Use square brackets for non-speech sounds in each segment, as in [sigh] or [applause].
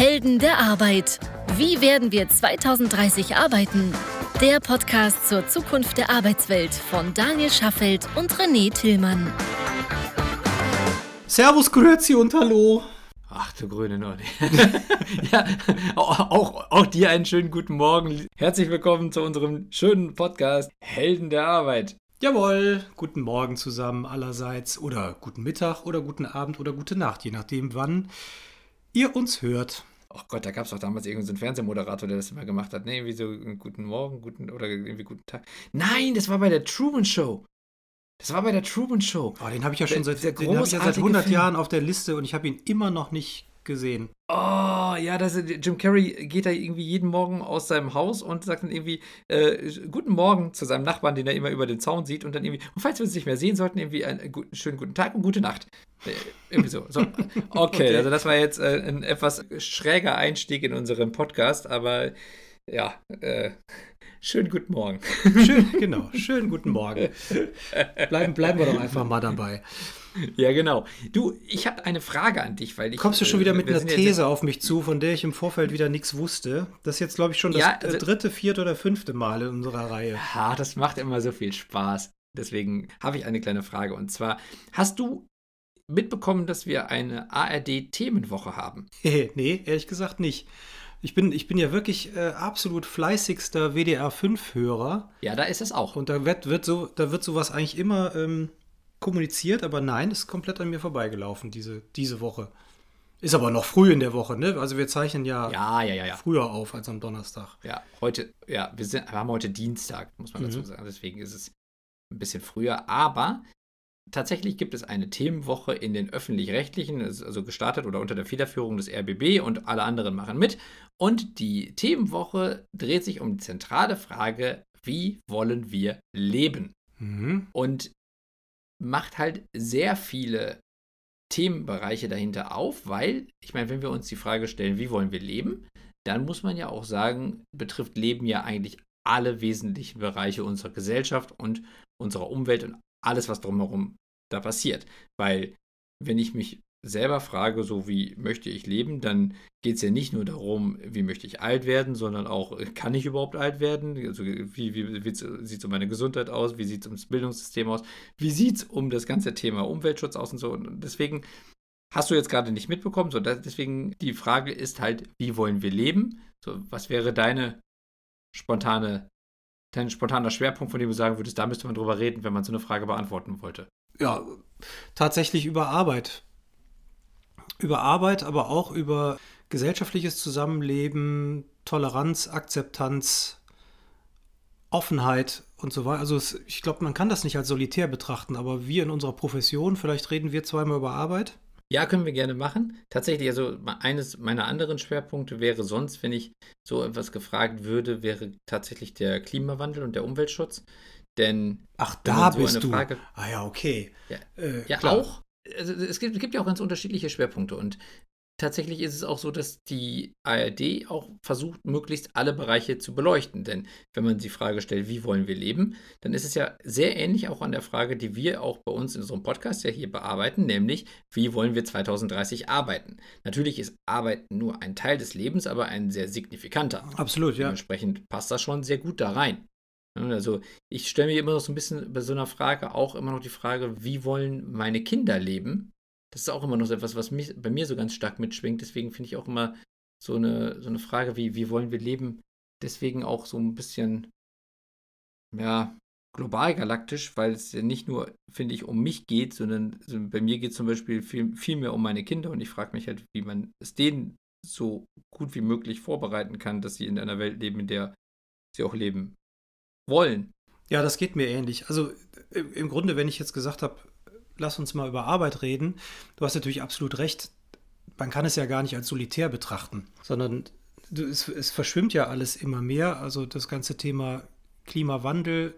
Helden der Arbeit. Wie werden wir 2030 arbeiten? Der Podcast zur Zukunft der Arbeitswelt von Daniel Schaffelt und René Tillmann. Servus, Grüezi und Hallo. Ach du grüne Nonne. [laughs] ja, auch, auch dir einen schönen guten Morgen. Herzlich willkommen zu unserem schönen Podcast Helden der Arbeit. Jawohl, guten Morgen zusammen allerseits oder guten Mittag oder guten Abend oder gute Nacht, je nachdem, wann ihr uns hört. Oh Gott, da gab es doch damals irgendeinen so Fernsehmoderator, der das immer gemacht hat. Ne, irgendwie so guten Morgen, guten oder irgendwie guten Tag. Nein, das war bei der Truman Show. Das war bei der Truman Show. Oh, den habe ich ja schon seit, den hab ich ja seit 100 Film. Jahren auf der Liste und ich habe ihn immer noch nicht gesehen. Oh, ja, das, Jim Carrey geht da irgendwie jeden Morgen aus seinem Haus und sagt dann irgendwie äh, Guten Morgen zu seinem Nachbarn, den er immer über den Zaun sieht und dann irgendwie, und falls wir uns nicht mehr sehen sollten, irgendwie einen guten, schönen guten Tag und gute Nacht. Äh, irgendwie so. so. [laughs] Okay, okay, also das war jetzt äh, ein etwas schräger Einstieg in unseren Podcast, aber ja, äh, Schönen guten Morgen. Schön, [laughs] genau. Schönen guten Morgen. Bleiben, bleiben wir doch einfach mal dabei. Ja, genau. Du, ich habe eine Frage an dich, weil ich. Kommst du schon wieder mit einer These auf mich zu, von der ich im Vorfeld wieder nichts wusste? Das ist jetzt, glaube ich, schon das ja, also, dritte, vierte oder fünfte Mal in unserer Reihe. Ja, das macht immer so viel Spaß. Deswegen habe ich eine kleine Frage. Und zwar: Hast du mitbekommen, dass wir eine ARD-Themenwoche haben? [laughs] nee, ehrlich gesagt nicht. Ich bin, ich bin ja wirklich äh, absolut fleißigster WDR5-Hörer. Ja, da ist es auch. Und da wird, wird, so, da wird sowas eigentlich immer ähm, kommuniziert, aber nein, ist komplett an mir vorbeigelaufen diese, diese Woche. Ist aber noch früh in der Woche, ne? Also wir zeichnen ja, ja, ja, ja, ja. früher auf als am Donnerstag. Ja, heute, ja, wir, sind, wir haben heute Dienstag, muss man mhm. dazu sagen. Deswegen ist es ein bisschen früher. Aber tatsächlich gibt es eine Themenwoche in den öffentlich-rechtlichen, also gestartet oder unter der Federführung des RBB und alle anderen machen mit. Und die Themenwoche dreht sich um die zentrale Frage, wie wollen wir leben? Mhm. Und macht halt sehr viele Themenbereiche dahinter auf, weil, ich meine, wenn wir uns die Frage stellen, wie wollen wir leben, dann muss man ja auch sagen, betrifft Leben ja eigentlich alle wesentlichen Bereiche unserer Gesellschaft und unserer Umwelt und alles, was drumherum da passiert. Weil, wenn ich mich selber frage, so wie möchte ich leben, dann geht es ja nicht nur darum, wie möchte ich alt werden, sondern auch, kann ich überhaupt alt werden? Also wie, wie, wie sieht es um meine Gesundheit aus? Wie sieht es ums Bildungssystem aus? Wie sieht es um das ganze Thema Umweltschutz aus und so? Und deswegen hast du jetzt gerade nicht mitbekommen. So, deswegen die Frage ist halt, wie wollen wir leben? So, was wäre deine spontane, dein spontaner Schwerpunkt, von dem du sagen würdest, da müsste man drüber reden, wenn man so eine Frage beantworten wollte? Ja, tatsächlich über Arbeit über Arbeit, aber auch über gesellschaftliches Zusammenleben, Toleranz, Akzeptanz, Offenheit und so weiter. Also es, ich glaube, man kann das nicht als solitär betrachten, aber wir in unserer Profession, vielleicht reden wir zweimal über Arbeit. Ja, können wir gerne machen. Tatsächlich, also eines meiner anderen Schwerpunkte wäre sonst, wenn ich so etwas gefragt würde, wäre tatsächlich der Klimawandel und der Umweltschutz. Denn ach, da so bist du. Frage, ah ja, okay. Ja, äh, ja auch also es gibt, es gibt ja auch ganz unterschiedliche Schwerpunkte und tatsächlich ist es auch so, dass die ARD auch versucht, möglichst alle Bereiche zu beleuchten. Denn wenn man die Frage stellt, wie wollen wir leben, dann ist es ja sehr ähnlich auch an der Frage, die wir auch bei uns in unserem Podcast ja hier bearbeiten, nämlich, wie wollen wir 2030 arbeiten? Natürlich ist Arbeit nur ein Teil des Lebens, aber ein sehr signifikanter. Absolut, ja. Dementsprechend passt das schon sehr gut da rein. Ne, also ich stelle mir immer noch so ein bisschen bei so einer Frage auch immer noch die Frage, wie wollen meine Kinder leben? Das ist auch immer noch so etwas, was mich, bei mir so ganz stark mitschwingt. Deswegen finde ich auch immer so eine, so eine Frage wie, wie wollen wir leben? Deswegen auch so ein bisschen, ja, global galaktisch, weil es ja nicht nur, finde ich, um mich geht, sondern bei mir geht es zum Beispiel viel, viel mehr um meine Kinder und ich frage mich halt, wie man es denen so gut wie möglich vorbereiten kann, dass sie in einer Welt leben, in der sie auch leben wollen. Ja, das geht mir ähnlich. Also im Grunde, wenn ich jetzt gesagt habe, lass uns mal über Arbeit reden, du hast natürlich absolut recht. Man kann es ja gar nicht als solitär betrachten, sondern es, es verschwimmt ja alles immer mehr. Also das ganze Thema Klimawandel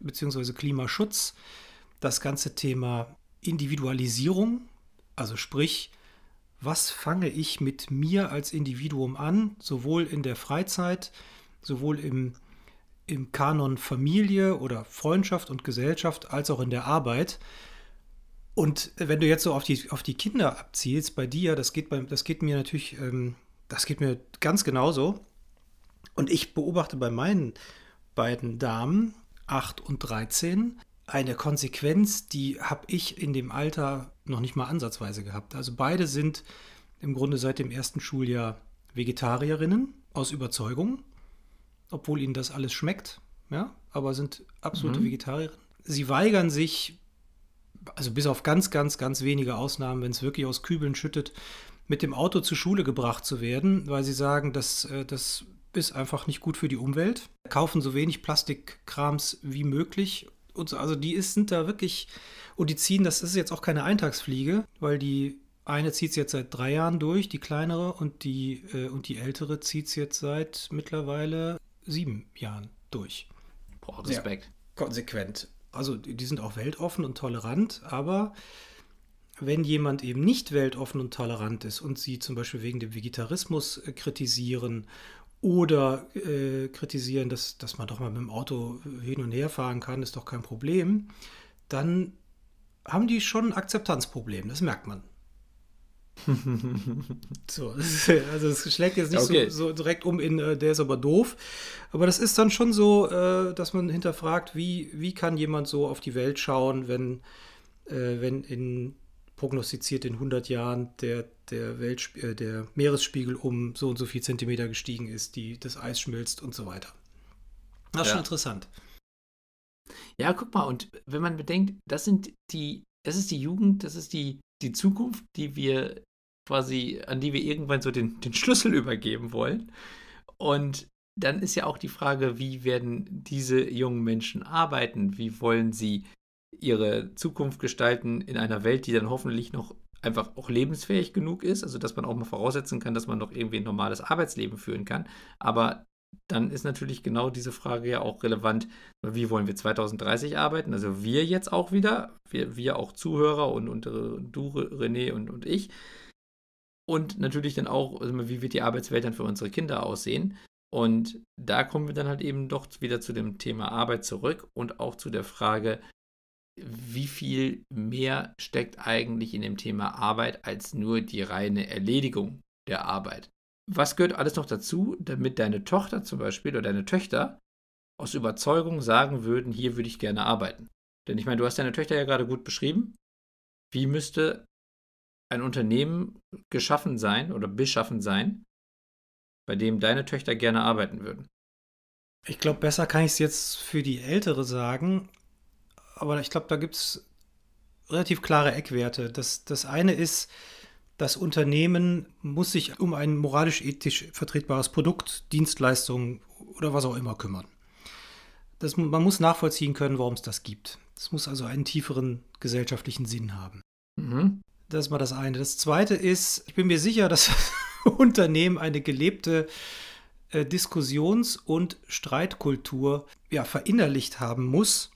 bzw. Klimaschutz, das ganze Thema Individualisierung, also sprich, was fange ich mit mir als Individuum an, sowohl in der Freizeit, sowohl im im Kanon Familie oder Freundschaft und Gesellschaft als auch in der Arbeit. Und wenn du jetzt so auf die, auf die Kinder abzielst, bei dir, das geht, bei, das geht mir natürlich ähm, Das geht mir ganz genauso. Und ich beobachte bei meinen beiden Damen, 8 und 13, eine Konsequenz, die habe ich in dem Alter noch nicht mal ansatzweise gehabt. Also beide sind im Grunde seit dem ersten Schuljahr Vegetarierinnen aus Überzeugung, obwohl ihnen das alles schmeckt, ja, aber sind absolute mhm. Vegetarierinnen. Sie weigern sich, also bis auf ganz, ganz, ganz wenige Ausnahmen, wenn es wirklich aus Kübeln schüttet, mit dem Auto zur Schule gebracht zu werden, weil sie sagen, dass äh, das ist einfach nicht gut für die Umwelt. Kaufen so wenig Plastikkrams wie möglich. Und so, also die ist, sind da wirklich, und die ziehen, das ist jetzt auch keine Eintagsfliege, weil die eine zieht es jetzt seit drei Jahren durch, die kleinere, und die, äh, und die ältere zieht es jetzt seit mittlerweile sieben Jahren durch. Boah, Respekt. Sehr konsequent. Also die sind auch weltoffen und tolerant, aber wenn jemand eben nicht weltoffen und tolerant ist und sie zum Beispiel wegen dem Vegetarismus äh, kritisieren oder äh, kritisieren, dass, dass man doch mal mit dem Auto hin und her fahren kann, ist doch kein Problem, dann haben die schon ein Akzeptanzproblem, das merkt man. [laughs] so, also es schlägt jetzt nicht okay. so, so, direkt um in, äh, der ist aber doof, aber das ist dann schon so, äh, dass man hinterfragt, wie, wie kann jemand so auf die Welt schauen, wenn, äh, wenn in prognostiziert in 100 Jahren der, der, Welt, äh, der Meeresspiegel um so und so viel Zentimeter gestiegen ist, die, das Eis schmilzt und so weiter. Das ist ja. schon interessant. Ja, guck mal, und wenn man bedenkt, das sind die, das ist die Jugend, das ist die, die Zukunft, die wir quasi, an die wir irgendwann so den, den Schlüssel übergeben wollen. Und dann ist ja auch die Frage, wie werden diese jungen Menschen arbeiten? Wie wollen sie ihre Zukunft gestalten in einer Welt, die dann hoffentlich noch einfach auch lebensfähig genug ist, also dass man auch mal voraussetzen kann, dass man noch irgendwie ein normales Arbeitsleben führen kann. Aber dann ist natürlich genau diese Frage ja auch relevant, wie wollen wir 2030 arbeiten? Also wir jetzt auch wieder, wir, wir auch Zuhörer und, und äh, du, René und, und ich. Und natürlich dann auch, also wie wird die Arbeitswelt dann für unsere Kinder aussehen? Und da kommen wir dann halt eben doch wieder zu dem Thema Arbeit zurück und auch zu der Frage, wie viel mehr steckt eigentlich in dem Thema Arbeit als nur die reine Erledigung der Arbeit. Was gehört alles noch dazu, damit deine Tochter zum Beispiel oder deine Töchter aus Überzeugung sagen würden, hier würde ich gerne arbeiten? Denn ich meine, du hast deine Töchter ja gerade gut beschrieben. Wie müsste ein Unternehmen geschaffen sein oder beschaffen sein, bei dem deine Töchter gerne arbeiten würden? Ich glaube, besser kann ich es jetzt für die Ältere sagen aber ich glaube, da gibt es relativ klare Eckwerte. Das, das eine ist, das Unternehmen muss sich um ein moralisch-ethisch vertretbares Produkt, Dienstleistung oder was auch immer kümmern. Das, man muss nachvollziehen können, warum es das gibt. Es muss also einen tieferen gesellschaftlichen Sinn haben. Mhm. Das ist mal das eine. Das zweite ist, ich bin mir sicher, dass das [laughs] Unternehmen eine gelebte äh, Diskussions- und Streitkultur ja, verinnerlicht haben muss,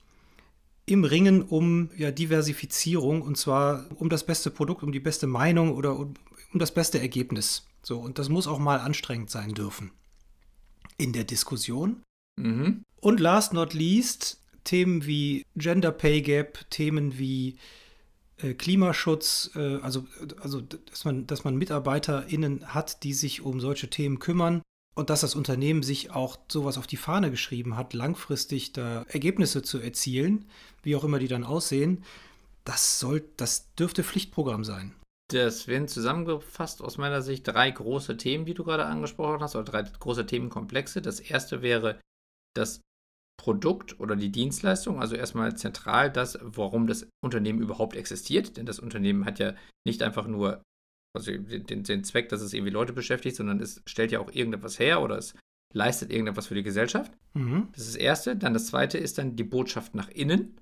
im Ringen um ja, Diversifizierung und zwar um das beste Produkt, um die beste Meinung oder um, um das beste Ergebnis. So, und das muss auch mal anstrengend sein dürfen in der Diskussion. Mhm. Und last not least, Themen wie Gender Pay Gap, Themen wie äh, Klimaschutz, äh, also, also dass, man, dass man MitarbeiterInnen hat, die sich um solche Themen kümmern, und dass das Unternehmen sich auch sowas auf die Fahne geschrieben hat, langfristig da Ergebnisse zu erzielen, wie auch immer die dann aussehen, das soll, das dürfte Pflichtprogramm sein. Das wären zusammengefasst aus meiner Sicht drei große Themen, die du gerade angesprochen hast, oder drei große Themenkomplexe. Das erste wäre das Produkt oder die Dienstleistung, also erstmal zentral das, warum das Unternehmen überhaupt existiert, denn das Unternehmen hat ja nicht einfach nur also den, den Zweck, dass es irgendwie Leute beschäftigt, sondern es stellt ja auch irgendetwas her oder es leistet irgendetwas für die Gesellschaft. Mhm. Das ist das Erste. Dann das Zweite ist dann die Botschaft nach innen.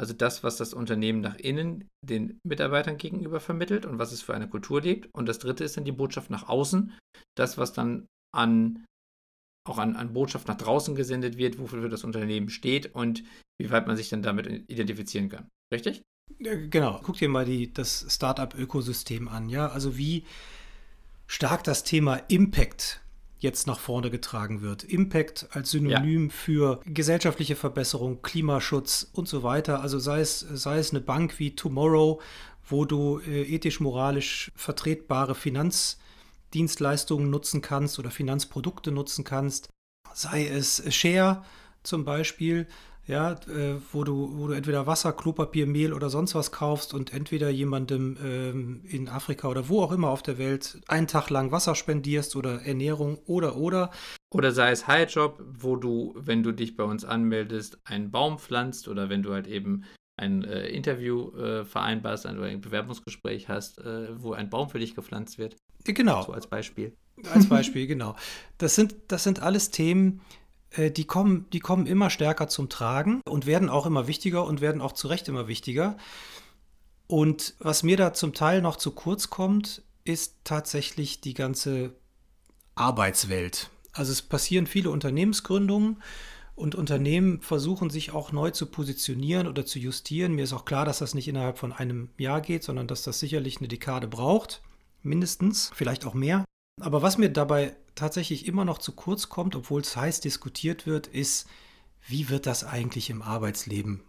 Also das, was das Unternehmen nach innen den Mitarbeitern gegenüber vermittelt und was es für eine Kultur lebt. Und das Dritte ist dann die Botschaft nach außen. Das, was dann an auch an, an Botschaft nach draußen gesendet wird, wofür das Unternehmen steht und wie weit man sich dann damit identifizieren kann. Richtig? Genau, guck dir mal die, das Startup-Ökosystem an. Ja, also wie stark das Thema Impact jetzt nach vorne getragen wird. Impact als Synonym ja. für gesellschaftliche Verbesserung, Klimaschutz und so weiter. Also sei es, sei es eine Bank wie Tomorrow, wo du äh, ethisch-moralisch vertretbare Finanz Finanzdienstleistungen nutzen kannst oder Finanzprodukte nutzen kannst. Sei es Share zum Beispiel, ja, äh, wo, du, wo du entweder Wasser, Klopapier, Mehl oder sonst was kaufst und entweder jemandem ähm, in Afrika oder wo auch immer auf der Welt einen Tag lang Wasser spendierst oder Ernährung oder oder. Oder sei es Highjob, wo du, wenn du dich bei uns anmeldest, einen Baum pflanzt oder wenn du halt eben ein äh, Interview äh, vereinbarst oder ein Bewerbungsgespräch hast, äh, wo ein Baum für dich gepflanzt wird. Genau. So als Beispiel. Als [laughs] Beispiel, genau. Das sind, das sind alles Themen, die kommen, die kommen immer stärker zum Tragen und werden auch immer wichtiger und werden auch zu Recht immer wichtiger. Und was mir da zum Teil noch zu kurz kommt, ist tatsächlich die ganze Arbeitswelt. Also es passieren viele Unternehmensgründungen und Unternehmen versuchen sich auch neu zu positionieren oder zu justieren. Mir ist auch klar, dass das nicht innerhalb von einem Jahr geht, sondern dass das sicherlich eine Dekade braucht, mindestens, vielleicht auch mehr. Aber was mir dabei tatsächlich immer noch zu kurz kommt, obwohl es heiß diskutiert wird, ist, wie wird das eigentlich im Arbeitsleben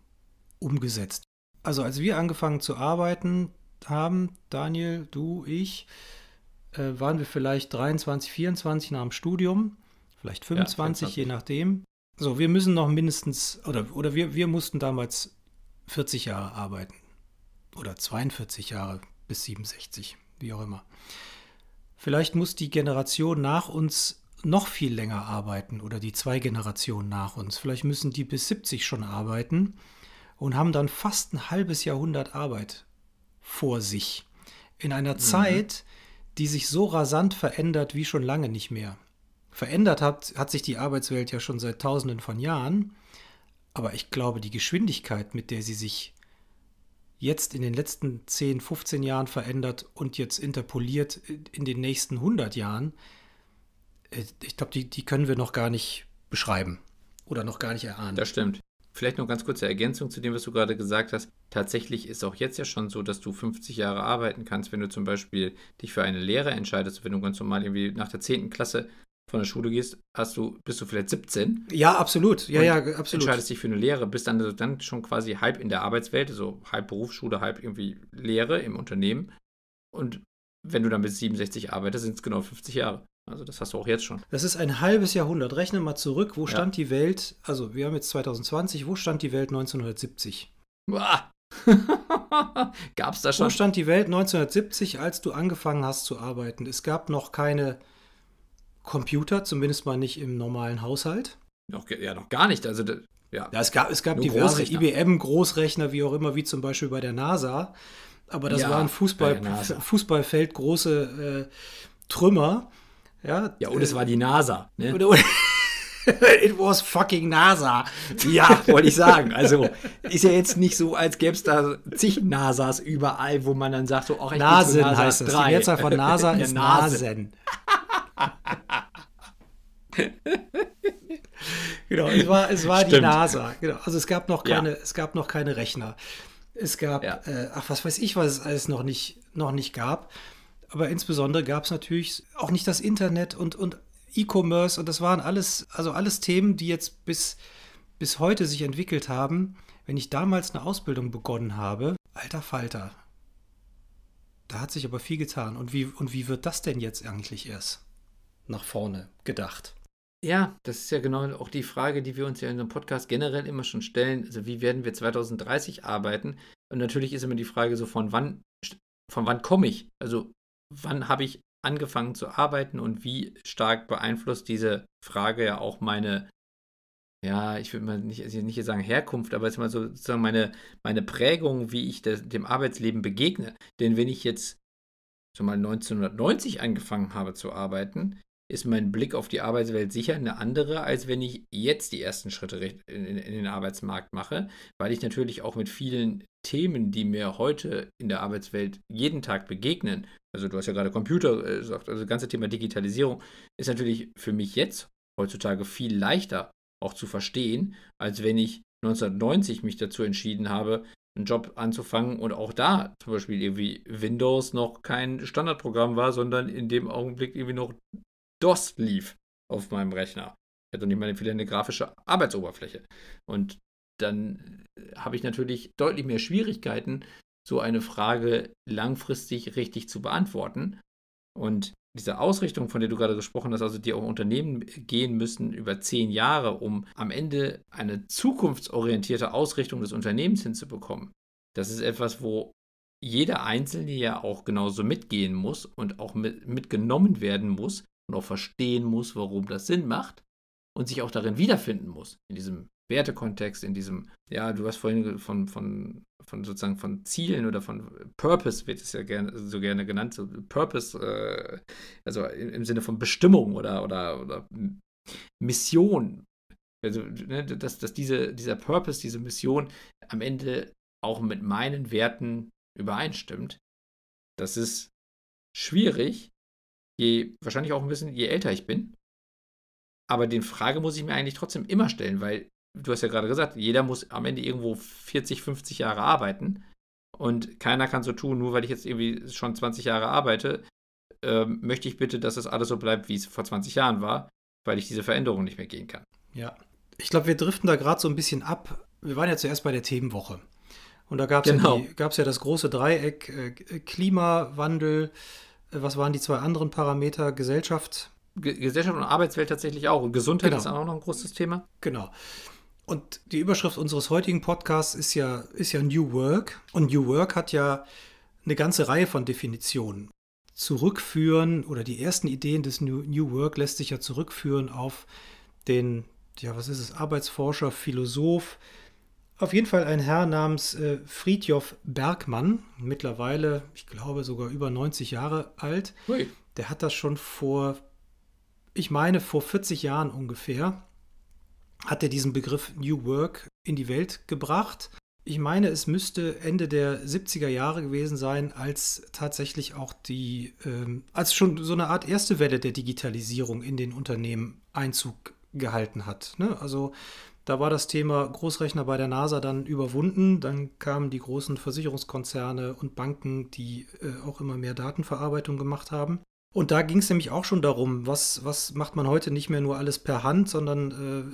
umgesetzt? Also als wir angefangen zu arbeiten haben, Daniel, du, ich, äh, waren wir vielleicht 23, 24 nach dem Studium, vielleicht 25, ja, je nachdem. So, wir müssen noch mindestens, oder, oder wir, wir mussten damals 40 Jahre arbeiten. Oder 42 Jahre bis 67, wie auch immer. Vielleicht muss die Generation nach uns noch viel länger arbeiten oder die zwei Generationen nach uns. Vielleicht müssen die bis 70 schon arbeiten und haben dann fast ein halbes Jahrhundert Arbeit vor sich. In einer mhm. Zeit, die sich so rasant verändert wie schon lange nicht mehr. Verändert hat, hat sich die Arbeitswelt ja schon seit tausenden von Jahren, aber ich glaube, die Geschwindigkeit, mit der sie sich jetzt in den letzten 10, 15 Jahren verändert und jetzt interpoliert in den nächsten 100 Jahren, äh, ich glaube, die, die können wir noch gar nicht beschreiben oder noch gar nicht erahnen. Das stimmt. Vielleicht noch ganz kurze Ergänzung zu dem, was du gerade gesagt hast. Tatsächlich ist auch jetzt ja schon so, dass du 50 Jahre arbeiten kannst, wenn du zum Beispiel dich für eine Lehre entscheidest, wenn du ganz normal irgendwie nach der 10. Klasse von der Schule gehst, hast du, bist du vielleicht 17. Ja, absolut. Ja, ja, absolut. Entscheidest dich für eine Lehre, bist dann, dann schon quasi halb in der Arbeitswelt, so halb Berufsschule, halb irgendwie Lehre im Unternehmen. Und wenn du dann bis 67 arbeitest, sind es genau 50 Jahre. Also das hast du auch jetzt schon. Das ist ein halbes Jahrhundert. Rechne mal zurück, wo ja. stand die Welt, also wir haben jetzt 2020, wo stand die Welt 1970? gab es da schon? Wo stand die Welt 1970, als du angefangen hast zu arbeiten? Es gab noch keine Computer, zumindest mal nicht im normalen Haushalt. Noch, ja, noch gar nicht. Also, ja. ja es gab, es gab diverse IBM-Großrechner, wie auch immer, wie zum Beispiel bei der NASA. Aber das ja, waren Fußball, [laughs] Fußballfeld große äh, Trümmer. Ja, ja, und es war die NASA. Ne? [laughs] It was fucking NASA. Ja, wollte ich sagen. Also ist ja jetzt nicht so, als gäbe es da zig NASAs überall, wo man dann sagt, so, ach, ich Nasen NASA heißt das. Die Mehrzahl von NASA [laughs] ist Nasen. [laughs] genau, es war, es war die NASA. Genau. Also es gab noch keine, ja. es gab noch keine Rechner. Es gab, ja. äh, ach, was weiß ich, was es alles noch nicht, noch nicht gab. Aber insbesondere gab es natürlich auch nicht das Internet und, und E-Commerce und das waren alles, also alles Themen, die jetzt bis, bis heute sich entwickelt haben. Wenn ich damals eine Ausbildung begonnen habe, alter Falter. Da hat sich aber viel getan. Und wie, und wie wird das denn jetzt eigentlich erst nach vorne gedacht? Ja, das ist ja genau auch die Frage, die wir uns ja in unserem Podcast generell immer schon stellen. Also wie werden wir 2030 arbeiten? Und natürlich ist immer die Frage so, von wann, von wann komme ich? Also wann habe ich angefangen zu arbeiten und wie stark beeinflusst diese Frage ja auch meine, ja, ich würde mal nicht, also nicht sagen Herkunft, aber jetzt mal so sozusagen meine, meine Prägung, wie ich das, dem Arbeitsleben begegne. Denn wenn ich jetzt so mal 1990 angefangen habe zu arbeiten, ist mein Blick auf die Arbeitswelt sicher eine andere, als wenn ich jetzt die ersten Schritte in, den Arbeitsmarkt mache, weil ich natürlich auch mit vielen Themen, die mir heute in der Arbeitswelt jeden Tag begegnen, also du hast ja gerade Computer äh, gesagt, also das ganze Thema Digitalisierung ist natürlich für mich jetzt heutzutage viel leichter auch zu verstehen, als wenn ich 1990 mich dazu entschieden habe, einen Job anzufangen und auch da zum Beispiel irgendwie Windows noch kein Standardprogramm war, sondern in dem Augenblick irgendwie noch DOS lief auf meinem Rechner. Ich hatte nicht mal eine grafische Arbeitsoberfläche. Und dann äh, habe ich natürlich deutlich mehr Schwierigkeiten, so eine Frage langfristig richtig zu beantworten. Und diese Ausrichtung, von der du gerade gesprochen hast, also die auch Unternehmen gehen müssen über zehn Jahre, um am Ende eine zukunftsorientierte Ausrichtung des Unternehmens hinzubekommen, das ist etwas, wo jeder Einzelne ja auch genauso mitgehen muss und auch mit, mitgenommen werden muss und auch verstehen muss, warum das Sinn macht und sich auch darin wiederfinden muss, in diesem Wertekontext, in diesem, ja, du hast vorhin von, von, von sozusagen von Zielen oder von Purpose, wird es ja gerne, so gerne genannt, so Purpose, äh, also im, Sinne von Bestimmung oder, oder, oder Mission. Also, ne, dass, dass diese, dieser Purpose, diese Mission am Ende auch mit meinen Werten übereinstimmt. Das ist schwierig, je, wahrscheinlich auch ein bisschen, je älter ich bin. Aber den Frage muss ich mir eigentlich trotzdem immer stellen, weil du hast ja gerade gesagt, jeder muss am Ende irgendwo 40, 50 Jahre arbeiten. Und keiner kann so tun, nur weil ich jetzt irgendwie schon 20 Jahre arbeite, äh, möchte ich bitte, dass es alles so bleibt, wie es vor 20 Jahren war, weil ich diese Veränderung nicht mehr gehen kann. Ja, ich glaube, wir driften da gerade so ein bisschen ab. Wir waren ja zuerst bei der Themenwoche. Und da gab es genau. ja, ja, das große Dreieck äh, Klimawandel, was waren die zwei anderen Parameter? Gesellschaft. Ge Gesellschaft und Arbeitswelt tatsächlich auch. Und Gesundheit genau. ist auch noch ein großes Thema. Genau. Und die Überschrift unseres heutigen Podcasts ist ja, ist ja New Work. Und New Work hat ja eine ganze Reihe von Definitionen. Zurückführen oder die ersten Ideen des New, New Work lässt sich ja zurückführen auf den, ja, was ist es, Arbeitsforscher, Philosoph, auf jeden Fall ein Herr namens äh, Friedjof Bergmann, mittlerweile, ich glaube, sogar über 90 Jahre alt. Ui. Der hat das schon vor, ich meine, vor 40 Jahren ungefähr hat er diesen Begriff New Work in die Welt gebracht. Ich meine, es müsste Ende der 70er Jahre gewesen sein, als tatsächlich auch die, ähm, als schon so eine Art erste Welle der Digitalisierung in den Unternehmen Einzug gehalten hat. Ne? Also da war das Thema Großrechner bei der NASA dann überwunden. Dann kamen die großen Versicherungskonzerne und Banken, die äh, auch immer mehr Datenverarbeitung gemacht haben. Und da ging es nämlich auch schon darum, was, was macht man heute nicht mehr nur alles per Hand, sondern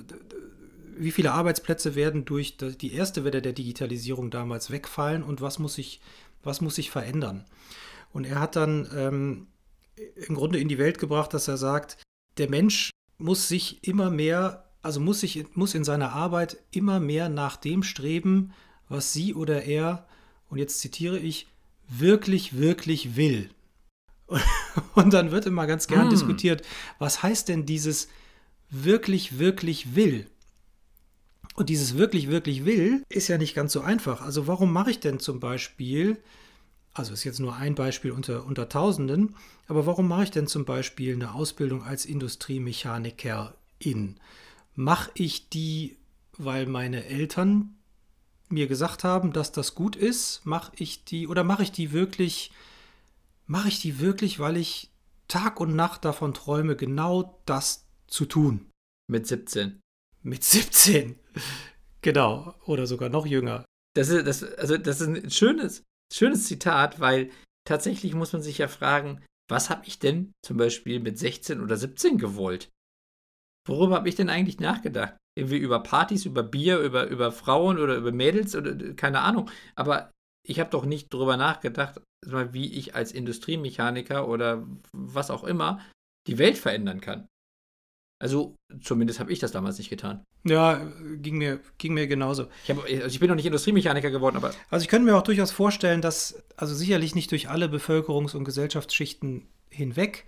äh, wie viele Arbeitsplätze werden durch die erste Welle der Digitalisierung damals wegfallen und was muss sich, was muss sich verändern. Und er hat dann ähm, im Grunde in die Welt gebracht, dass er sagt, der Mensch muss sich immer mehr, also muss sich, muss in seiner Arbeit immer mehr nach dem streben, was sie oder er, und jetzt zitiere ich, wirklich, wirklich will. [laughs] Und dann wird immer ganz gern mm. diskutiert, was heißt denn dieses wirklich, wirklich will? Und dieses wirklich, wirklich will ist ja nicht ganz so einfach. Also warum mache ich denn zum Beispiel, also ist jetzt nur ein Beispiel unter, unter Tausenden, aber warum mache ich denn zum Beispiel eine Ausbildung als Industriemechanikerin? Mache ich die, weil meine Eltern mir gesagt haben, dass das gut ist? Mache ich die oder mache ich die wirklich mache ich die wirklich, weil ich Tag und Nacht davon träume, genau das zu tun. Mit 17. Mit 17. genau. Oder sogar noch jünger. Das ist, das, also das ist ein schönes, schönes Zitat, weil tatsächlich muss man sich ja fragen, was habe ich denn zum Beispiel mit 16 oder 17 gewollt? Worüber habe ich denn eigentlich nachgedacht? Irgendwie über Partys, über Bier, über, über Frauen oder über Mädels oder keine Ahnung. Aber ich habe doch nicht darüber nachgedacht, wie ich als Industriemechaniker oder was auch immer die Welt verändern kann. Also zumindest habe ich das damals nicht getan. Ja, ging mir, ging mir genauso. Ich, hab, also ich bin noch nicht Industriemechaniker geworden, aber. Also ich könnte mir auch durchaus vorstellen, dass, also sicherlich nicht durch alle Bevölkerungs- und Gesellschaftsschichten hinweg,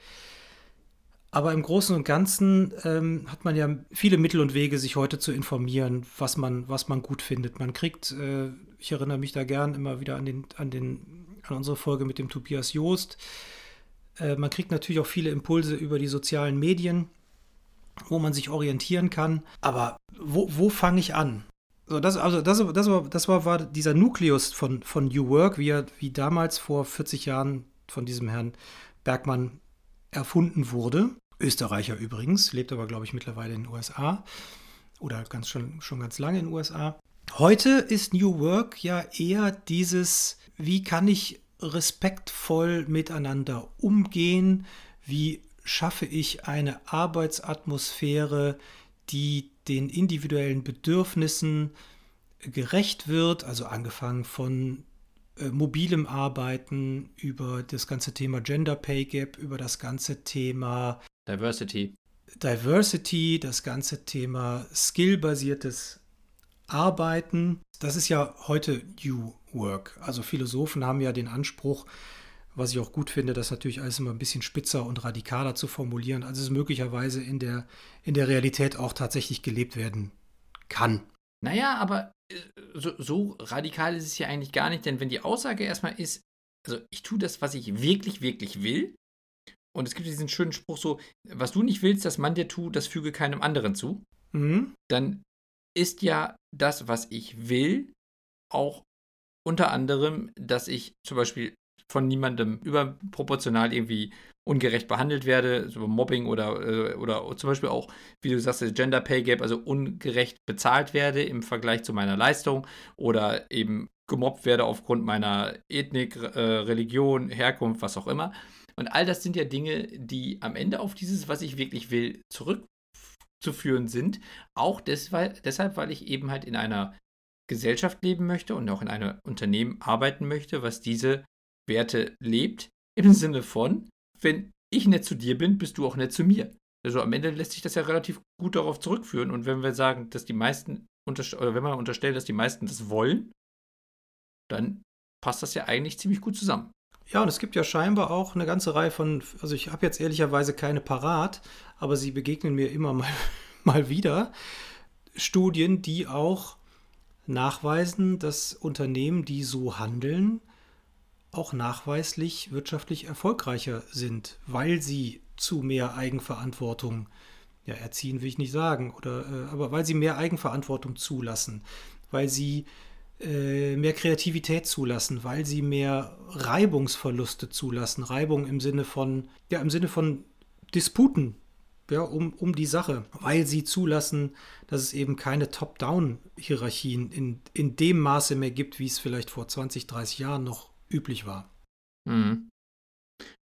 aber im Großen und Ganzen ähm, hat man ja viele Mittel und Wege, sich heute zu informieren, was man, was man gut findet. Man kriegt, äh, ich erinnere mich da gern immer wieder an den, an den an unsere Folge mit dem Tobias Joost. Äh, man kriegt natürlich auch viele Impulse über die sozialen Medien, wo man sich orientieren kann. Aber wo, wo fange ich an? So, das, also das, das, war, das war, war dieser Nukleus von, von New Work, wie er wie damals vor 40 Jahren von diesem Herrn Bergmann erfunden wurde. Österreicher übrigens, lebt aber, glaube ich, mittlerweile in den USA oder ganz schon, schon ganz lange in den USA. Heute ist New Work ja eher dieses wie kann ich respektvoll miteinander umgehen, wie schaffe ich eine Arbeitsatmosphäre, die den individuellen Bedürfnissen gerecht wird, also angefangen von mobilem Arbeiten, über das ganze Thema Gender Pay Gap, über das ganze Thema Diversity. Diversity, das ganze Thema skillbasiertes Arbeiten. Das ist ja heute New Work. Also Philosophen haben ja den Anspruch, was ich auch gut finde, das natürlich alles immer ein bisschen spitzer und radikaler zu formulieren, als es möglicherweise in der, in der Realität auch tatsächlich gelebt werden kann. Naja, aber äh, so, so radikal ist es ja eigentlich gar nicht, denn wenn die Aussage erstmal ist, also ich tue das, was ich wirklich, wirklich will, und es gibt diesen schönen Spruch so, was du nicht willst, dass man dir tut, das füge keinem anderen zu, mhm. dann ist ja das, was ich will, auch unter anderem, dass ich zum Beispiel von niemandem überproportional irgendwie ungerecht behandelt werde, so Mobbing oder, äh, oder zum Beispiel auch, wie du sagst, Gender Pay Gap, also ungerecht bezahlt werde im Vergleich zu meiner Leistung oder eben gemobbt werde aufgrund meiner Ethnik, äh, Religion, Herkunft, was auch immer. Und all das sind ja Dinge, die am Ende auf dieses, was ich wirklich will, zurückzuführen sind. Auch deshalb, weil ich eben halt in einer Gesellschaft leben möchte und auch in einem Unternehmen arbeiten möchte, was diese Werte lebt, im Sinne von, wenn ich nett zu dir bin, bist du auch nett zu mir. Also am Ende lässt sich das ja relativ gut darauf zurückführen. Und wenn wir sagen, dass die meisten, oder wenn wir unterstellen, dass die meisten das wollen, dann passt das ja eigentlich ziemlich gut zusammen. Ja, und es gibt ja scheinbar auch eine ganze Reihe von, also ich habe jetzt ehrlicherweise keine parat, aber sie begegnen mir immer mal, [laughs] mal wieder, Studien, die auch nachweisen, dass Unternehmen, die so handeln, auch nachweislich wirtschaftlich erfolgreicher sind, weil sie zu mehr Eigenverantwortung ja, erziehen will ich nicht sagen, oder, äh, aber weil sie mehr Eigenverantwortung zulassen, weil sie äh, mehr Kreativität zulassen, weil sie mehr Reibungsverluste zulassen. Reibung im Sinne von, ja, im Sinne von Disputen, ja, um, um die Sache, weil sie zulassen, dass es eben keine Top-Down-Hierarchien in, in dem Maße mehr gibt, wie es vielleicht vor 20, 30 Jahren noch üblich war. Mhm.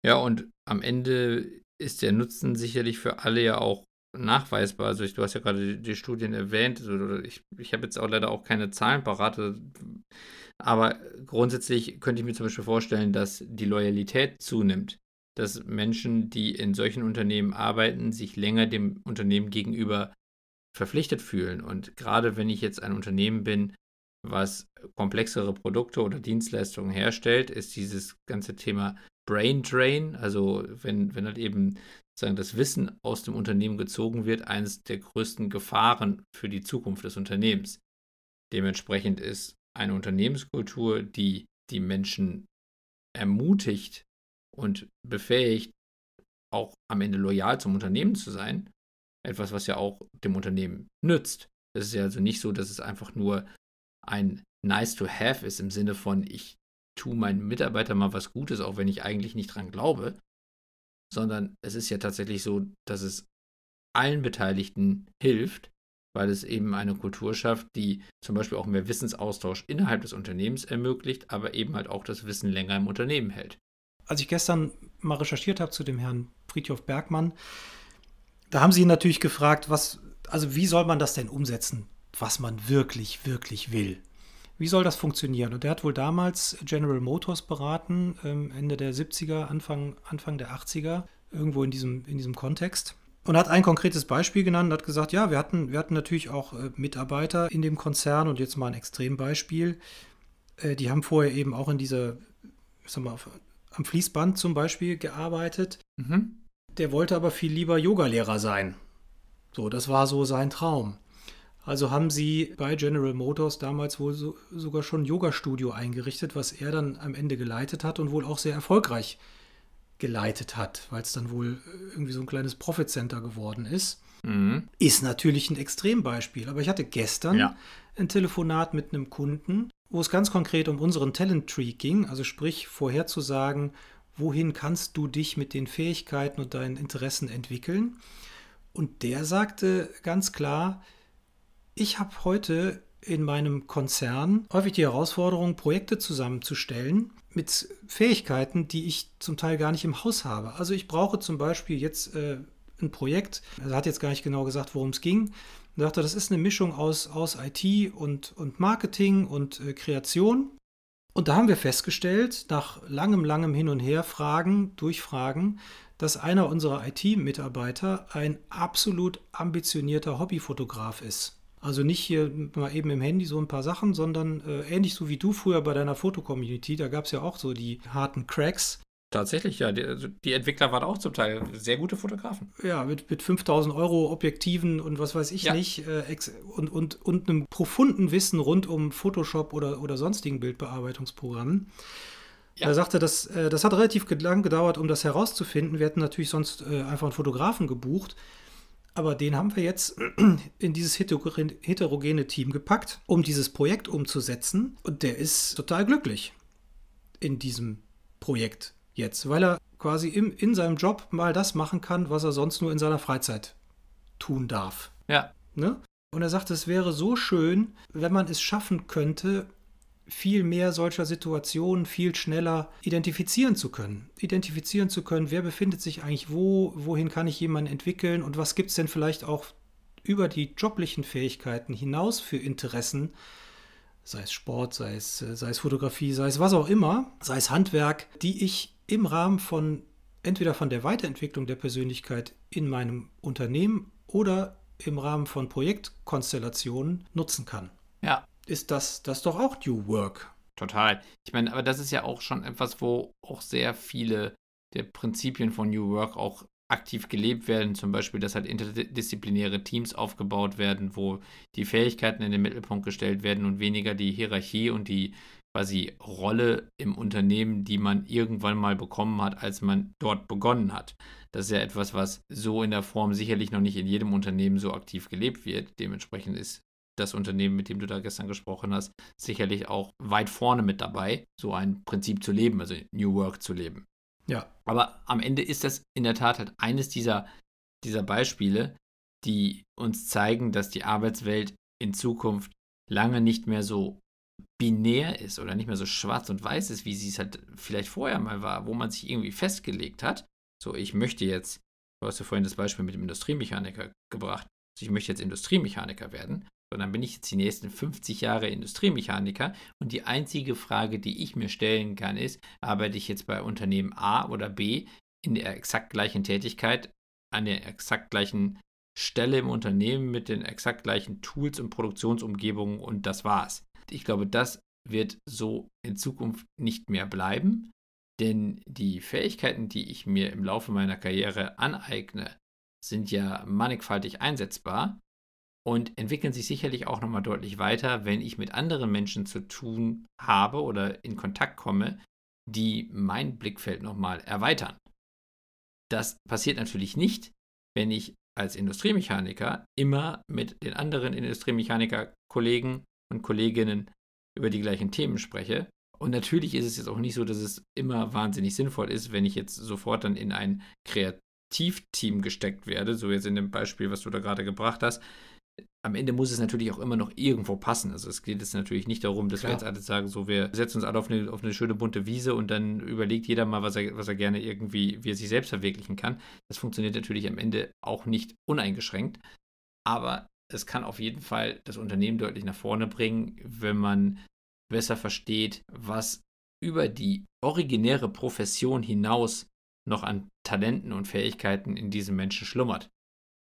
Ja, und am Ende ist der Nutzen sicherlich für alle ja auch nachweisbar. Also ich, du hast ja gerade die, die Studien erwähnt. Also ich, ich habe jetzt auch leider auch keine Zahlen parat. Aber grundsätzlich könnte ich mir zum Beispiel vorstellen, dass die Loyalität zunimmt. Dass Menschen, die in solchen Unternehmen arbeiten, sich länger dem Unternehmen gegenüber verpflichtet fühlen. Und gerade wenn ich jetzt ein Unternehmen bin, was komplexere Produkte oder Dienstleistungen herstellt, ist dieses ganze Thema Brain Drain, also wenn, wenn halt eben sagen, das Wissen aus dem Unternehmen gezogen wird, eines der größten Gefahren für die Zukunft des Unternehmens. Dementsprechend ist eine Unternehmenskultur, die die Menschen ermutigt und befähigt, auch am Ende loyal zum Unternehmen zu sein, etwas, was ja auch dem Unternehmen nützt. Es ist ja also nicht so, dass es einfach nur ein nice to have ist im Sinne von, ich tue meinen Mitarbeitern mal was Gutes, auch wenn ich eigentlich nicht dran glaube, sondern es ist ja tatsächlich so, dass es allen Beteiligten hilft, weil es eben eine Kultur schafft, die zum Beispiel auch mehr Wissensaustausch innerhalb des Unternehmens ermöglicht, aber eben halt auch das Wissen länger im Unternehmen hält. Als ich gestern mal recherchiert habe zu dem Herrn Friedhof Bergmann, da haben sie ihn natürlich gefragt, was, also wie soll man das denn umsetzen, was man wirklich, wirklich will? Wie soll das funktionieren? Und er hat wohl damals General Motors beraten, ähm, Ende der 70er, Anfang, Anfang der 80er, irgendwo in diesem, in diesem Kontext. Und hat ein konkretes Beispiel genannt und hat gesagt, ja, wir hatten, wir hatten natürlich auch äh, Mitarbeiter in dem Konzern und jetzt mal ein Extrembeispiel. Äh, die haben vorher eben auch in dieser, sag mal, am Fließband zum Beispiel gearbeitet. Mhm. Der wollte aber viel lieber Yogalehrer sein. So, das war so sein Traum. Also haben sie bei General Motors damals wohl so, sogar schon ein Yoga-Studio eingerichtet, was er dann am Ende geleitet hat und wohl auch sehr erfolgreich geleitet hat, weil es dann wohl irgendwie so ein kleines Profit-Center geworden ist. Mhm. Ist natürlich ein Extrembeispiel. Aber ich hatte gestern ja. ein Telefonat mit einem Kunden, wo es ganz konkret um unseren Talent Tree ging, also sprich vorherzusagen, wohin kannst du dich mit den Fähigkeiten und deinen Interessen entwickeln. Und der sagte ganz klar, ich habe heute in meinem Konzern häufig die Herausforderung, Projekte zusammenzustellen mit Fähigkeiten, die ich zum Teil gar nicht im Haus habe. Also ich brauche zum Beispiel jetzt äh, ein Projekt, er hat jetzt gar nicht genau gesagt, worum es ging. Er sagte, das ist eine Mischung aus, aus IT und, und Marketing und äh, Kreation. Und da haben wir festgestellt, nach langem, langem Hin und Her, Fragen, Durchfragen, dass einer unserer IT-Mitarbeiter ein absolut ambitionierter Hobbyfotograf ist. Also nicht hier mal eben im Handy so ein paar Sachen, sondern äh, ähnlich so wie du früher bei deiner Fotocommunity, da gab es ja auch so die harten Cracks. Tatsächlich, ja. Die, also die, Entwickler waren auch zum Teil sehr gute Fotografen. Ja, mit, mit 5000 Euro Objektiven und was weiß ich ja. nicht. Äh, und, und, und einem profunden Wissen rund um Photoshop oder, oder sonstigen Bildbearbeitungsprogrammen. Ja. Er sagte, das, äh, das hat relativ lang gedauert, um das herauszufinden. Wir hätten natürlich sonst äh, einfach einen Fotografen gebucht. Aber den haben wir jetzt [clears throat] in dieses heterogene Team gepackt, um dieses Projekt umzusetzen. Und der ist total glücklich in diesem Projekt jetzt, weil er quasi im, in seinem Job mal das machen kann, was er sonst nur in seiner Freizeit tun darf. Ja. Ne? Und er sagt, es wäre so schön, wenn man es schaffen könnte, viel mehr solcher Situationen viel schneller identifizieren zu können. Identifizieren zu können, wer befindet sich eigentlich wo, wohin kann ich jemanden entwickeln und was gibt es denn vielleicht auch über die joblichen Fähigkeiten hinaus für Interessen, sei es Sport, sei es, sei es Fotografie, sei es was auch immer, sei es Handwerk, die ich im Rahmen von entweder von der Weiterentwicklung der Persönlichkeit in meinem Unternehmen oder im Rahmen von Projektkonstellationen nutzen kann. Ja, ist das, das doch auch New Work. Total. Ich meine, aber das ist ja auch schon etwas, wo auch sehr viele der Prinzipien von New Work auch aktiv gelebt werden. Zum Beispiel, dass halt interdisziplinäre Teams aufgebaut werden, wo die Fähigkeiten in den Mittelpunkt gestellt werden und weniger die Hierarchie und die quasi Rolle im Unternehmen, die man irgendwann mal bekommen hat, als man dort begonnen hat. Das ist ja etwas, was so in der Form sicherlich noch nicht in jedem Unternehmen so aktiv gelebt wird. Dementsprechend ist das Unternehmen, mit dem du da gestern gesprochen hast, sicherlich auch weit vorne mit dabei, so ein Prinzip zu leben, also New Work zu leben. Ja. Aber am Ende ist das in der Tat halt eines dieser, dieser Beispiele, die uns zeigen, dass die Arbeitswelt in Zukunft lange nicht mehr so binär ist oder nicht mehr so schwarz und weiß ist, wie sie es halt vielleicht vorher mal war, wo man sich irgendwie festgelegt hat. So, ich möchte jetzt, du hast ja vorhin das Beispiel mit dem Industriemechaniker gebracht, also ich möchte jetzt Industriemechaniker werden sondern bin ich jetzt die nächsten 50 Jahre Industriemechaniker und die einzige Frage, die ich mir stellen kann, ist, arbeite ich jetzt bei Unternehmen A oder B in der exakt gleichen Tätigkeit, an der exakt gleichen Stelle im Unternehmen mit den exakt gleichen Tools und Produktionsumgebungen und das war's. Ich glaube, das wird so in Zukunft nicht mehr bleiben, denn die Fähigkeiten, die ich mir im Laufe meiner Karriere aneigne, sind ja mannigfaltig einsetzbar und entwickeln sich sicherlich auch nochmal deutlich weiter, wenn ich mit anderen Menschen zu tun habe oder in Kontakt komme, die mein Blickfeld nochmal erweitern. Das passiert natürlich nicht, wenn ich als Industriemechaniker immer mit den anderen Industriemechaniker-Kollegen und Kolleginnen über die gleichen Themen spreche. Und natürlich ist es jetzt auch nicht so, dass es immer wahnsinnig sinnvoll ist, wenn ich jetzt sofort dann in ein Kreativteam gesteckt werde, so jetzt in dem Beispiel, was du da gerade gebracht hast, am Ende muss es natürlich auch immer noch irgendwo passen. Also es geht jetzt natürlich nicht darum, dass Klar. wir jetzt alle sagen, so wir setzen uns alle auf eine, auf eine schöne bunte Wiese und dann überlegt jeder mal, was er, was er gerne irgendwie, wie er sich selbst verwirklichen kann. Das funktioniert natürlich am Ende auch nicht uneingeschränkt. Aber es kann auf jeden Fall das Unternehmen deutlich nach vorne bringen, wenn man besser versteht, was über die originäre Profession hinaus noch an Talenten und Fähigkeiten in diesem Menschen schlummert.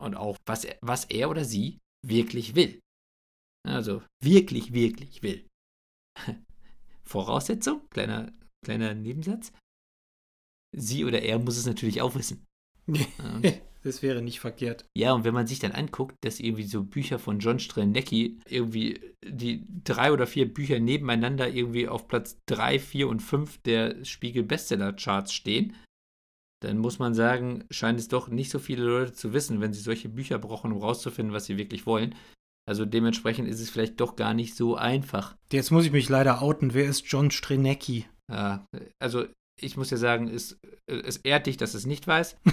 Und auch, was er, was er oder sie wirklich will. Also wirklich, wirklich will. [laughs] Voraussetzung, kleiner, kleiner Nebensatz. Sie oder er muss es natürlich auch wissen. [laughs] das wäre nicht verkehrt. Ja, und wenn man sich dann anguckt, dass irgendwie so Bücher von John Strelnecki irgendwie die drei oder vier Bücher nebeneinander irgendwie auf Platz drei, vier und fünf der Spiegel Bestseller Charts stehen, dann muss man sagen, scheint es doch nicht so viele Leute zu wissen, wenn sie solche Bücher brauchen, um rauszufinden, was sie wirklich wollen. Also dementsprechend ist es vielleicht doch gar nicht so einfach. Jetzt muss ich mich leider outen. Wer ist John Strenecki? Ja, also ich muss ja sagen, es, es ehrt dich, dass es nicht weiß. [laughs]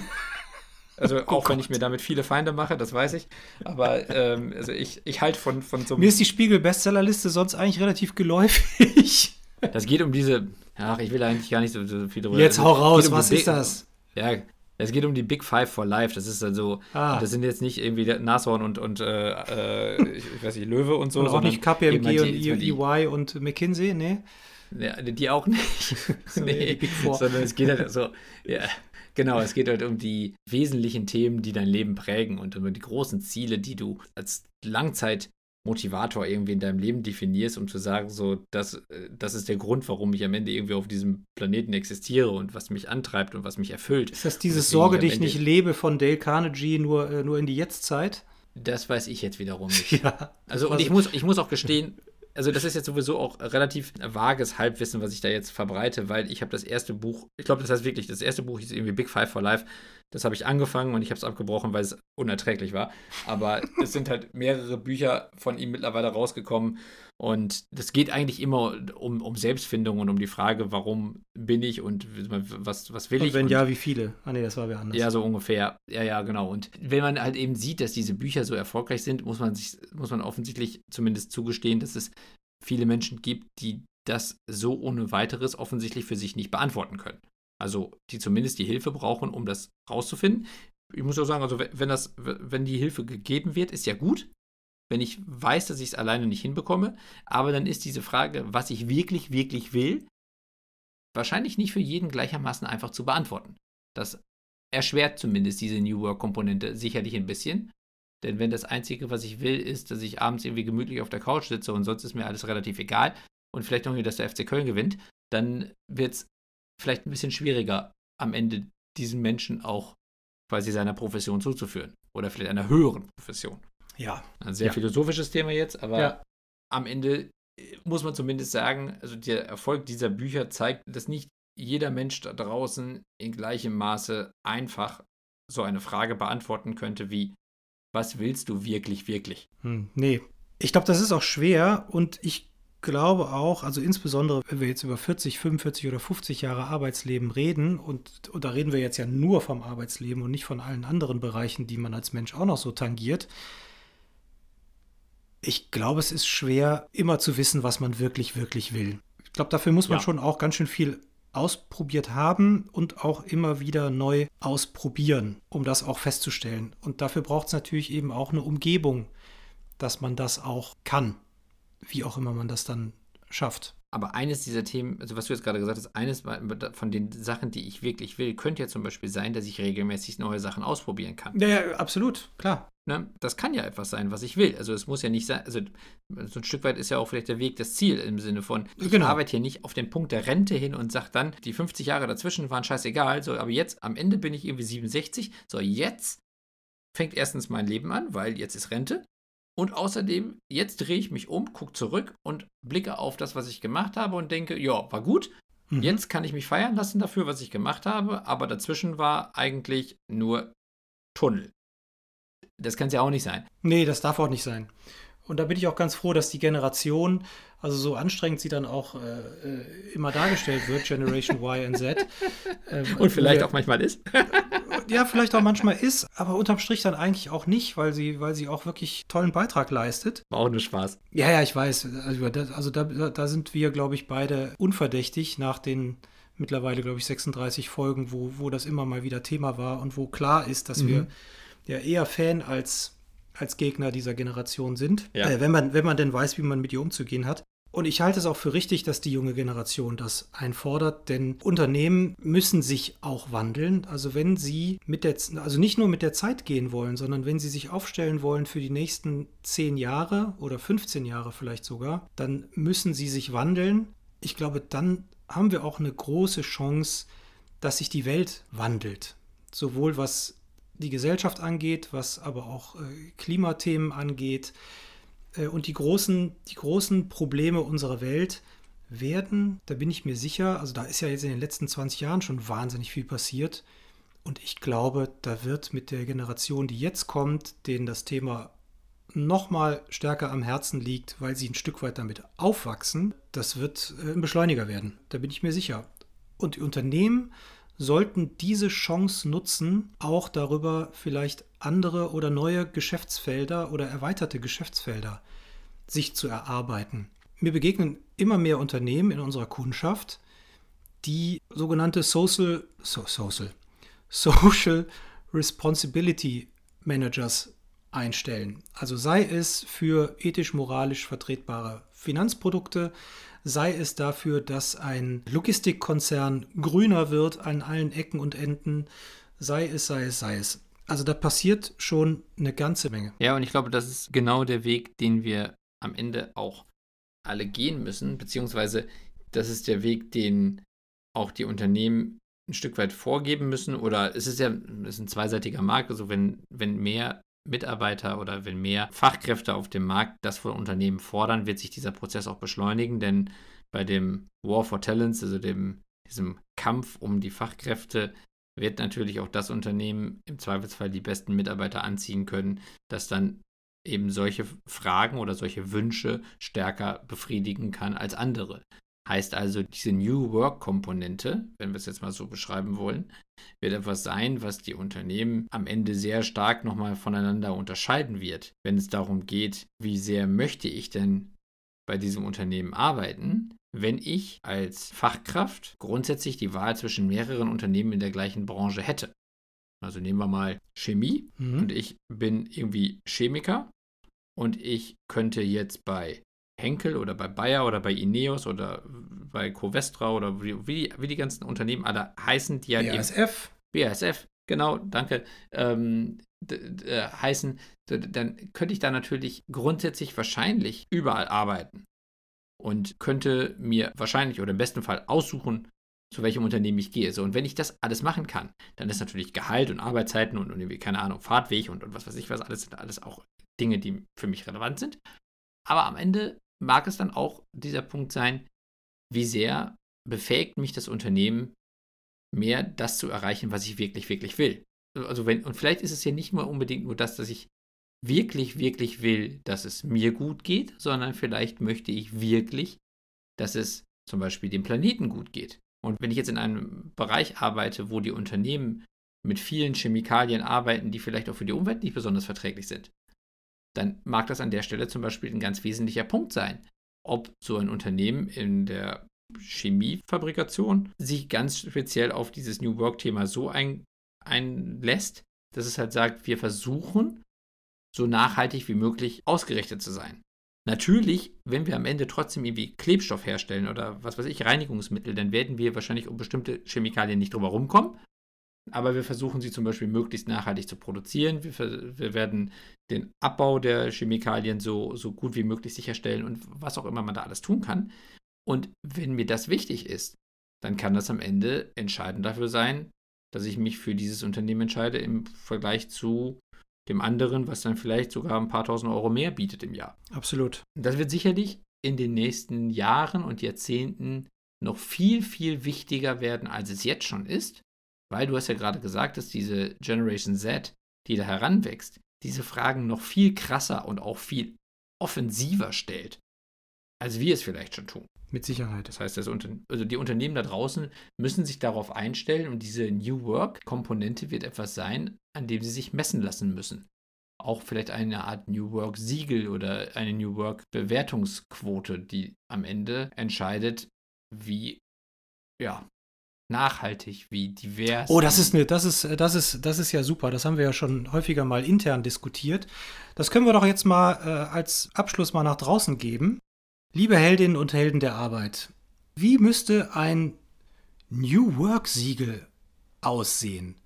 Also oh auch Gott. wenn ich mir damit viele Feinde mache, das weiß ich. Aber ähm, also ich, ich halte von, von so einem. Mir ist die Spiegel-Bestsellerliste sonst eigentlich relativ geläufig. Das geht um diese. Ach, ich will eigentlich gar nicht so, so viel drüber. Jetzt hau raus, um was ist das? Ja, es geht um die Big Five for Life. Das ist also, ah. das sind jetzt nicht irgendwie Nashorn und, und äh, ich weiß nicht, Löwe und so. Und auch nicht KPMG und EY und McKinsey, nee. Ja, die auch nicht. [laughs] [laughs] nee, die Big Four. Sondern es geht halt so, [laughs] ja, genau, es geht halt um die wesentlichen Themen, die dein Leben prägen und um die großen Ziele, die du als Langzeitmotivator irgendwie in deinem Leben definierst, um zu sagen, so, das, äh, das ist der Grund, warum ich am Ende irgendwie auf diesem Planeten existiere und was mich antreibt und was mich erfüllt. Ist das dieses Sorge, dich nicht lebe von Dale Carnegie nur, äh, nur in die Jetztzeit? Das weiß ich jetzt wiederum [laughs] nicht. Ja, also, und ich muss, ich muss auch gestehen, also das ist jetzt sowieso auch relativ vages Halbwissen, was ich da jetzt verbreite, weil ich habe das erste Buch, ich glaube, das heißt wirklich, das erste Buch hieß irgendwie Big Five for Life. Das habe ich angefangen und ich habe es abgebrochen, weil es unerträglich war. Aber [laughs] es sind halt mehrere Bücher von ihm mittlerweile rausgekommen. Und das geht eigentlich immer um, um Selbstfindung und um die Frage, warum bin ich und was, was will und ich. Wenn und, ja, wie viele? Ah, nee, das war wer anders. Ja, so ungefähr. Ja, ja, genau. Und wenn man halt eben sieht, dass diese Bücher so erfolgreich sind, muss man sich, muss man offensichtlich zumindest zugestehen, dass es viele Menschen gibt, die das so ohne weiteres offensichtlich für sich nicht beantworten können. Also die zumindest die Hilfe brauchen, um das rauszufinden. Ich muss auch sagen, also wenn das, wenn die Hilfe gegeben wird, ist ja gut. Wenn ich weiß, dass ich es alleine nicht hinbekomme, aber dann ist diese Frage, was ich wirklich, wirklich will, wahrscheinlich nicht für jeden gleichermaßen einfach zu beantworten. Das erschwert zumindest diese New Work-Komponente sicherlich ein bisschen. Denn wenn das Einzige, was ich will, ist, dass ich abends irgendwie gemütlich auf der Couch sitze und sonst ist mir alles relativ egal und vielleicht noch irgendwie, dass der FC Köln gewinnt, dann wird es vielleicht ein bisschen schwieriger, am Ende diesen Menschen auch quasi seiner Profession zuzuführen. Oder vielleicht einer höheren Profession. Ja. Ein sehr ja. philosophisches Thema jetzt, aber ja. am Ende muss man zumindest sagen, also der Erfolg dieser Bücher zeigt, dass nicht jeder Mensch da draußen in gleichem Maße einfach so eine Frage beantworten könnte wie, was willst du wirklich, wirklich? Hm, nee. Ich glaube, das ist auch schwer und ich glaube auch, also insbesondere, wenn wir jetzt über 40, 45 oder 50 Jahre Arbeitsleben reden, und, und da reden wir jetzt ja nur vom Arbeitsleben und nicht von allen anderen Bereichen, die man als Mensch auch noch so tangiert. Ich glaube, es ist schwer, immer zu wissen, was man wirklich, wirklich will. Ich glaube, dafür muss man ja. schon auch ganz schön viel ausprobiert haben und auch immer wieder neu ausprobieren, um das auch festzustellen. Und dafür braucht es natürlich eben auch eine Umgebung, dass man das auch kann, wie auch immer man das dann schafft. Aber eines dieser Themen, also was du jetzt gerade gesagt hast, eines von den Sachen, die ich wirklich will, könnte ja zum Beispiel sein, dass ich regelmäßig neue Sachen ausprobieren kann. Ja, ja absolut, klar. Ne? Das kann ja etwas sein, was ich will. Also es muss ja nicht sein, also so ein Stück weit ist ja auch vielleicht der Weg das Ziel im Sinne von, ich genau. arbeite hier nicht auf den Punkt der Rente hin und sage dann, die 50 Jahre dazwischen waren scheißegal, so, aber jetzt, am Ende bin ich irgendwie 67, so jetzt fängt erstens mein Leben an, weil jetzt ist Rente. Und außerdem, jetzt drehe ich mich um, gucke zurück und blicke auf das, was ich gemacht habe und denke, ja, war gut. Mhm. Jetzt kann ich mich feiern lassen dafür, was ich gemacht habe, aber dazwischen war eigentlich nur Tunnel. Das kann es ja auch nicht sein. Nee, das darf auch nicht sein. Und da bin ich auch ganz froh, dass die Generation, also so anstrengend sie dann auch äh, äh immer dargestellt wird, Generation Y und Z. [laughs] Äh, und vielleicht wir, auch manchmal ist. ja, vielleicht auch manchmal ist, aber unterm Strich dann eigentlich auch nicht, weil sie, weil sie auch wirklich tollen Beitrag leistet. War auch nur Spaß. Ja, ja, ich weiß. Also, das, also da, da sind wir, glaube ich, beide unverdächtig nach den mittlerweile, glaube ich, 36 Folgen, wo, wo das immer mal wieder Thema war und wo klar ist, dass mhm. wir ja eher Fan als, als Gegner dieser Generation sind, ja. äh, wenn, man, wenn man denn weiß, wie man mit ihr umzugehen hat. Und ich halte es auch für richtig, dass die junge Generation das einfordert, denn Unternehmen müssen sich auch wandeln. Also wenn sie mit der, also nicht nur mit der Zeit gehen wollen, sondern wenn sie sich aufstellen wollen für die nächsten 10 Jahre oder 15 Jahre vielleicht sogar, dann müssen sie sich wandeln. Ich glaube, dann haben wir auch eine große Chance, dass sich die Welt wandelt. Sowohl was die Gesellschaft angeht, was aber auch äh, Klimathemen angeht. Äh, und die großen, die großen Probleme unserer Welt werden, da bin ich mir sicher, also da ist ja jetzt in den letzten 20 Jahren schon wahnsinnig viel passiert. Und ich glaube, da wird mit der Generation, die jetzt kommt, denen das Thema nochmal stärker am Herzen liegt, weil sie ein Stück weit damit aufwachsen, das wird äh, ein Beschleuniger werden. Da bin ich mir sicher. Und die Unternehmen sollten diese Chance nutzen, auch darüber vielleicht andere oder neue Geschäftsfelder oder erweiterte Geschäftsfelder sich zu erarbeiten. Mir begegnen immer mehr Unternehmen in unserer Kundschaft, die sogenannte Social, so, Social, [laughs] Social Responsibility Managers einstellen. Also sei es für ethisch-moralisch vertretbare Finanzprodukte, sei es dafür, dass ein Logistikkonzern grüner wird an allen Ecken und Enden, sei es, sei es, sei es. Also da passiert schon eine ganze Menge. Ja, und ich glaube, das ist genau der Weg, den wir am Ende auch alle gehen müssen, beziehungsweise das ist der Weg, den auch die Unternehmen ein Stück weit vorgeben müssen. Oder es ist ja es ist ein zweiseitiger Markt, also wenn, wenn mehr Mitarbeiter oder wenn mehr Fachkräfte auf dem Markt das von Unternehmen fordern, wird sich dieser Prozess auch beschleunigen, denn bei dem War for Talents, also dem, diesem Kampf um die Fachkräfte, wird natürlich auch das Unternehmen im Zweifelsfall die besten Mitarbeiter anziehen können, das dann eben solche Fragen oder solche Wünsche stärker befriedigen kann als andere. Heißt also, diese New Work-Komponente, wenn wir es jetzt mal so beschreiben wollen, wird etwas sein, was die Unternehmen am Ende sehr stark nochmal voneinander unterscheiden wird. Wenn es darum geht, wie sehr möchte ich denn bei diesem Unternehmen arbeiten, wenn ich als Fachkraft grundsätzlich die Wahl zwischen mehreren Unternehmen in der gleichen Branche hätte. Also nehmen wir mal Chemie mhm. und ich bin irgendwie Chemiker und ich könnte jetzt bei Henkel oder bei Bayer oder bei Ineos oder bei Covestra oder wie, wie, wie die ganzen Unternehmen alle heißen, die ja BASF. BASF, genau, danke. Ähm, äh, heißen, dann könnte ich da natürlich grundsätzlich wahrscheinlich überall arbeiten und könnte mir wahrscheinlich oder im besten Fall aussuchen, zu welchem Unternehmen ich gehe. So, und wenn ich das alles machen kann, dann ist natürlich Gehalt und Arbeitszeiten und, und keine Ahnung, Fahrtweg und, und was weiß ich was, alles sind alles auch Dinge, die für mich relevant sind. Aber am Ende mag es dann auch dieser Punkt sein, wie sehr befähigt mich das Unternehmen, mehr das zu erreichen, was ich wirklich, wirklich will. Also wenn, und vielleicht ist es ja nicht mal unbedingt nur das, dass ich wirklich, wirklich will, dass es mir gut geht, sondern vielleicht möchte ich wirklich, dass es zum Beispiel dem Planeten gut geht. Und wenn ich jetzt in einem Bereich arbeite, wo die Unternehmen mit vielen Chemikalien arbeiten, die vielleicht auch für die Umwelt nicht besonders verträglich sind, dann mag das an der Stelle zum Beispiel ein ganz wesentlicher Punkt sein, ob so ein Unternehmen in der Chemiefabrikation sich ganz speziell auf dieses New Work-Thema so ein, einlässt, dass es halt sagt, wir versuchen, so nachhaltig wie möglich ausgerichtet zu sein. Natürlich, wenn wir am Ende trotzdem irgendwie Klebstoff herstellen oder was weiß ich, Reinigungsmittel, dann werden wir wahrscheinlich um bestimmte Chemikalien nicht drüber rumkommen aber wir versuchen sie zum Beispiel möglichst nachhaltig zu produzieren. Wir, wir, werden den Abbau der Chemikalien so, so gut wie möglich sicherstellen und was auch immer man da alles tun kann. Und wenn mir das wichtig ist, dann kann das am Ende entscheidend dafür sein, dass ich mich für dieses Unternehmen entscheide im Vergleich zu dem anderen, was dann vielleicht sogar ein paar tausend Euro mehr bietet im Jahr. Absolut. Das wird sicherlich in den nächsten Jahren und Jahrzehnten noch viel, viel wichtiger werden, als es jetzt schon ist. Weil du hast ja gerade gesagt, dass diese Generation Z, die da heranwächst, diese Fragen noch viel krasser und auch viel offensiver stellt, als wir es vielleicht schon tun. Mit Sicherheit. Das heißt, das Unter also die Unternehmen da draußen müssen sich darauf einstellen und diese New Work-Komponente wird etwas sein, an dem sie sich messen lassen müssen. Auch vielleicht eine Art New Work-Siegel oder eine New Work-Bewertungsquote, die am Ende entscheidet, wie ja, nachhaltig, wie divers. Oh, das ist eine, das ist, das ist, das ist ja super. Das haben wir ja schon häufiger mal intern diskutiert. Das können wir doch jetzt mal äh, als Abschluss mal nach draußen geben. Liebe Heldinnen und Helden der Arbeit, wie müsste ein New Work-Siegel aussehen?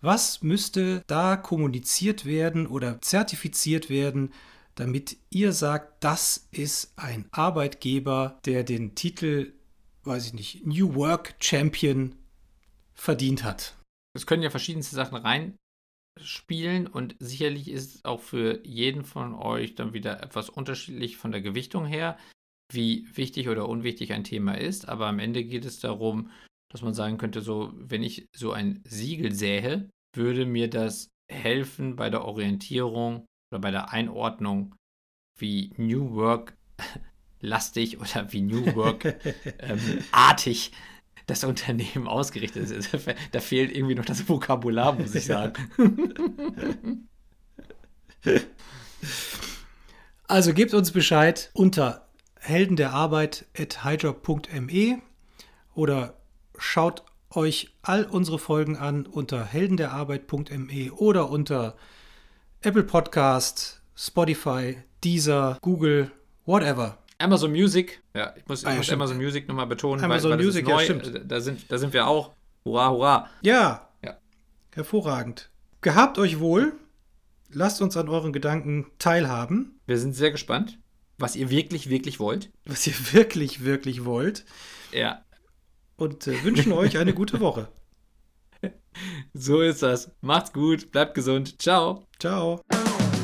Was müsste da kommuniziert werden oder zertifiziert werden, damit ihr sagt, das ist ein Arbeitgeber, der den Titel weiß ich nicht, New Work Champion verdient hat. Es können ja verschiedenste Sachen reinspielen und sicherlich ist es auch für jeden von euch dann wieder etwas unterschiedlich von der Gewichtung her, wie wichtig oder unwichtig ein Thema ist. Aber am Ende geht es darum, dass man sagen könnte, so, wenn ich so ein Siegel sähe, würde mir das helfen bei der Orientierung oder bei der Einordnung, wie New Work lastig oder wie New [laughs] Work ähm, artig das Unternehmen ausgerichtet ist. Da fehlt irgendwie noch das Vokabular, muss ich sagen. Also gebt uns Bescheid unter helden der Arbeit at highjob.me oder schaut euch all unsere Folgen an unter heldenderarbeit.me oder unter Apple Podcast, Spotify, Deezer, Google, whatever. Amazon Music, ja, ich muss, ich Ah, muss. Amazon Music nochmal betonen, Amazon weil, weil Music, das ja, neu. stimmt. Da sind, da sind wir auch. Hurra, hurra. Ja. Ja. Hervorragend. Gehabt euch wohl. Lasst uns an euren Gedanken teilhaben, Wir sind sehr gespannt, was ihr wirklich, wirklich wollt. was ihr [laughs] wirklich, wirklich wollt. Ja, Und äh, wünschen euch eine gute Woche. [laughs] so ist das. Macht's gut, bleibt gesund. Ciao. Ciao.